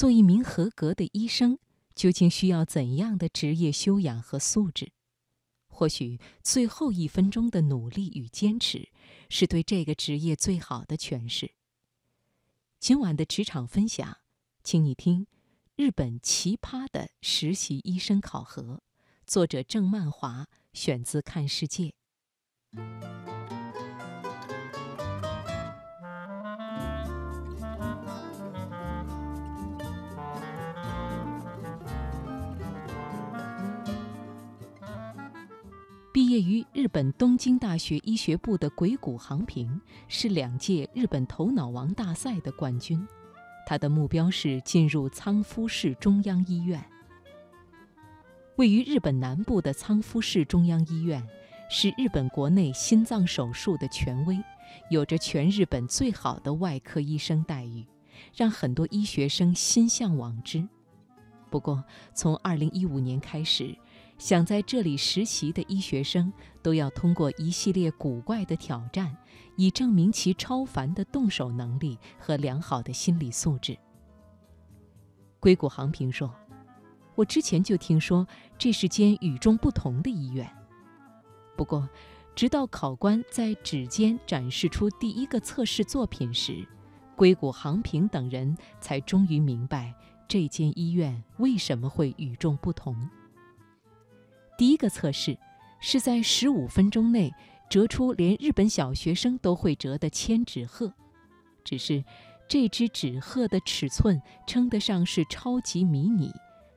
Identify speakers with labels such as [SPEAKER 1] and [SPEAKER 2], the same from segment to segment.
[SPEAKER 1] 做一名合格的医生，究竟需要怎样的职业修养和素质？或许最后一分钟的努力与坚持，是对这个职业最好的诠释。今晚的职场分享，请你听：日本奇葩的实习医生考核，作者郑曼华，选自《看世界》。毕业于日本东京大学医学部的鬼谷航平是两届日本头脑王大赛的冠军，他的目标是进入仓敷市中央医院。位于日本南部的仓敷市中央医院是日本国内心脏手术的权威，有着全日本最好的外科医生待遇，让很多医学生心向往之。不过，从2015年开始。想在这里实习的医学生都要通过一系列古怪的挑战，以证明其超凡的动手能力和良好的心理素质。硅谷航平说：“我之前就听说这是间与众不同的医院，不过，直到考官在指尖展示出第一个测试作品时，硅谷航平等人才终于明白这间医院为什么会与众不同。”第一个测试是在十五分钟内折出连日本小学生都会折的千纸鹤，只是这只纸鹤的尺寸称得上是超级迷你，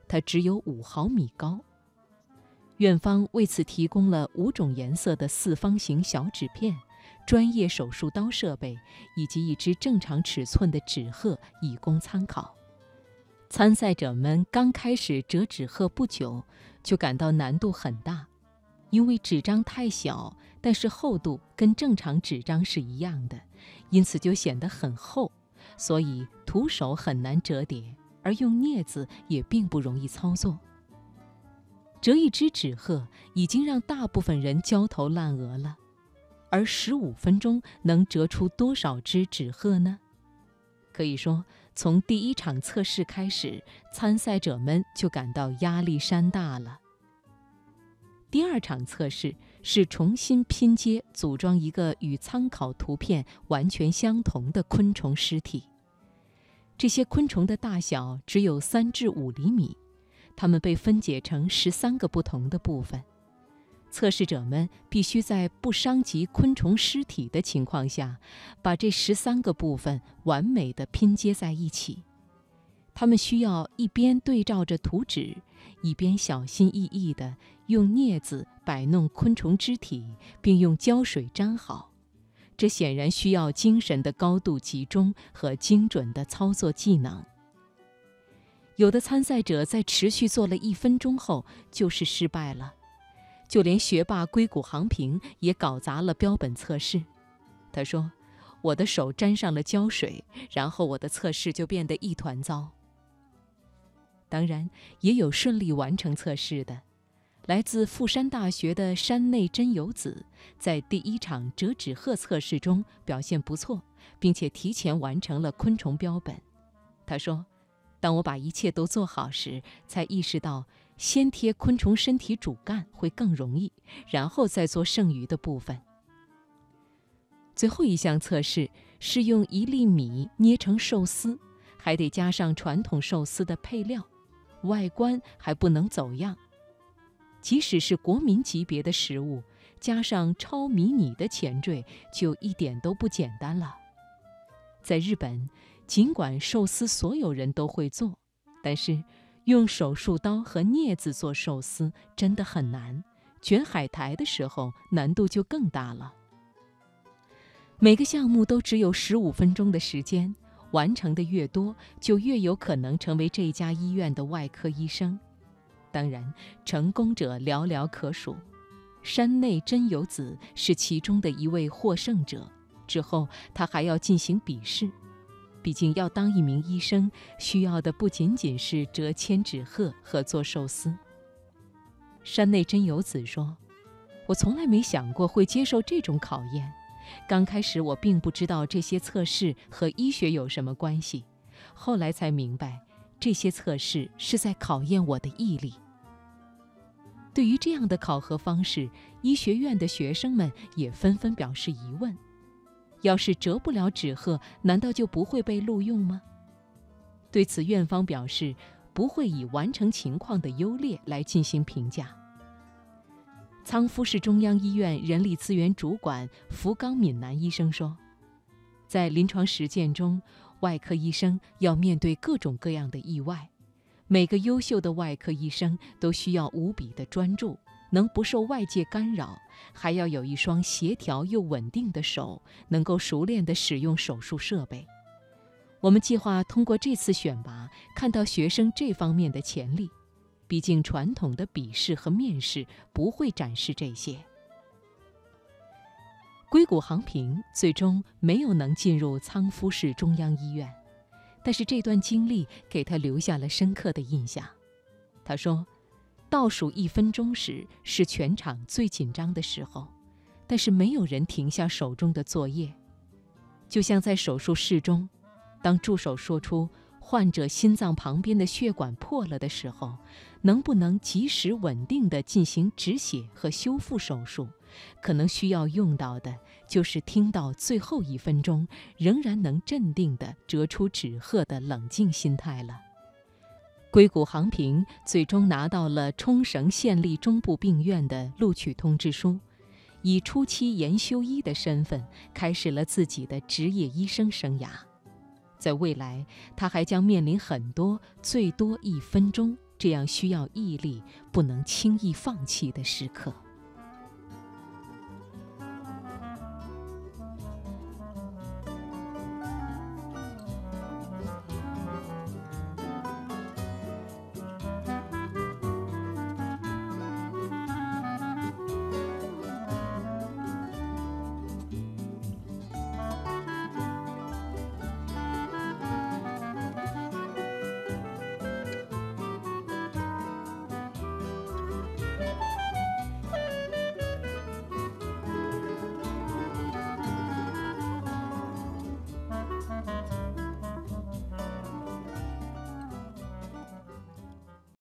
[SPEAKER 1] 它只有五毫米高。院方为此提供了五种颜色的四方形小纸片、专业手术刀设备以及一只正常尺寸的纸鹤，以供参考。参赛者们刚开始折纸鹤不久，就感到难度很大，因为纸张太小，但是厚度跟正常纸张是一样的，因此就显得很厚，所以徒手很难折叠，而用镊子也并不容易操作。折一只纸鹤已经让大部分人焦头烂额了，而十五分钟能折出多少只纸鹤呢？可以说。从第一场测试开始，参赛者们就感到压力山大了。第二场测试是重新拼接组装一个与参考图片完全相同的昆虫尸体。这些昆虫的大小只有三至五厘米，它们被分解成十三个不同的部分。测试者们必须在不伤及昆虫尸体的情况下，把这十三个部分完美的拼接在一起。他们需要一边对照着图纸，一边小心翼翼地用镊子摆弄昆虫肢体，并用胶水粘好。这显然需要精神的高度集中和精准的操作技能。有的参赛者在持续做了一分钟后，就是失败了。就连学霸硅谷航平也搞砸了标本测试。他说：“我的手沾上了胶水，然后我的测试就变得一团糟。”当然，也有顺利完成测试的。来自富山大学的山内真由子在第一场折纸鹤测试中表现不错，并且提前完成了昆虫标本。他说：“当我把一切都做好时，才意识到。”先贴昆虫身体主干会更容易，然后再做剩余的部分。最后一项测试是用一粒米捏成寿司，还得加上传统寿司的配料，外观还不能走样。即使是国民级别的食物，加上超迷你的前缀，就一点都不简单了。在日本，尽管寿司所有人都会做，但是。用手术刀和镊子做寿司真的很难，卷海苔的时候难度就更大了。每个项目都只有十五分钟的时间，完成的越多，就越有可能成为这家医院的外科医生。当然，成功者寥寥可数。山内真由子是其中的一位获胜者。之后，他还要进行笔试。毕竟要当一名医生，需要的不仅仅是折千纸鹤和做寿司。山内真由子说：“我从来没想过会接受这种考验。刚开始我并不知道这些测试和医学有什么关系，后来才明白，这些测试是在考验我的毅力。对于这样的考核方式，医学院的学生们也纷纷表示疑问：要是折不了纸鹤，难道就不会被录用吗？对此，院方表示不会以完成情况的优劣来进行评价。仓敷市中央医院人力资源主管福冈敏男医生说，在临床实践中，外科医生要面对各种各样的意外。每个优秀的外科医生都需要无比的专注，能不受外界干扰，还要有一双协调又稳定的手，能够熟练地使用手术设备。我们计划通过这次选拔，看到学生这方面的潜力。毕竟，传统的笔试和面试不会展示这些。硅谷航平最终没有能进入仓敷市中央医院。但是这段经历给他留下了深刻的印象。他说：“倒数一分钟时是全场最紧张的时候，但是没有人停下手中的作业。就像在手术室中，当助手说出患者心脏旁边的血管破了的时候，能不能及时稳定地进行止血和修复手术？”可能需要用到的，就是听到最后一分钟仍然能镇定地折出纸鹤的冷静心态了。硅谷航平最终拿到了冲绳县立中部病院的录取通知书，以初期研修医的身份开始了自己的职业医生生涯。在未来，他还将面临很多最多一分钟这样需要毅力、不能轻易放弃的时刻。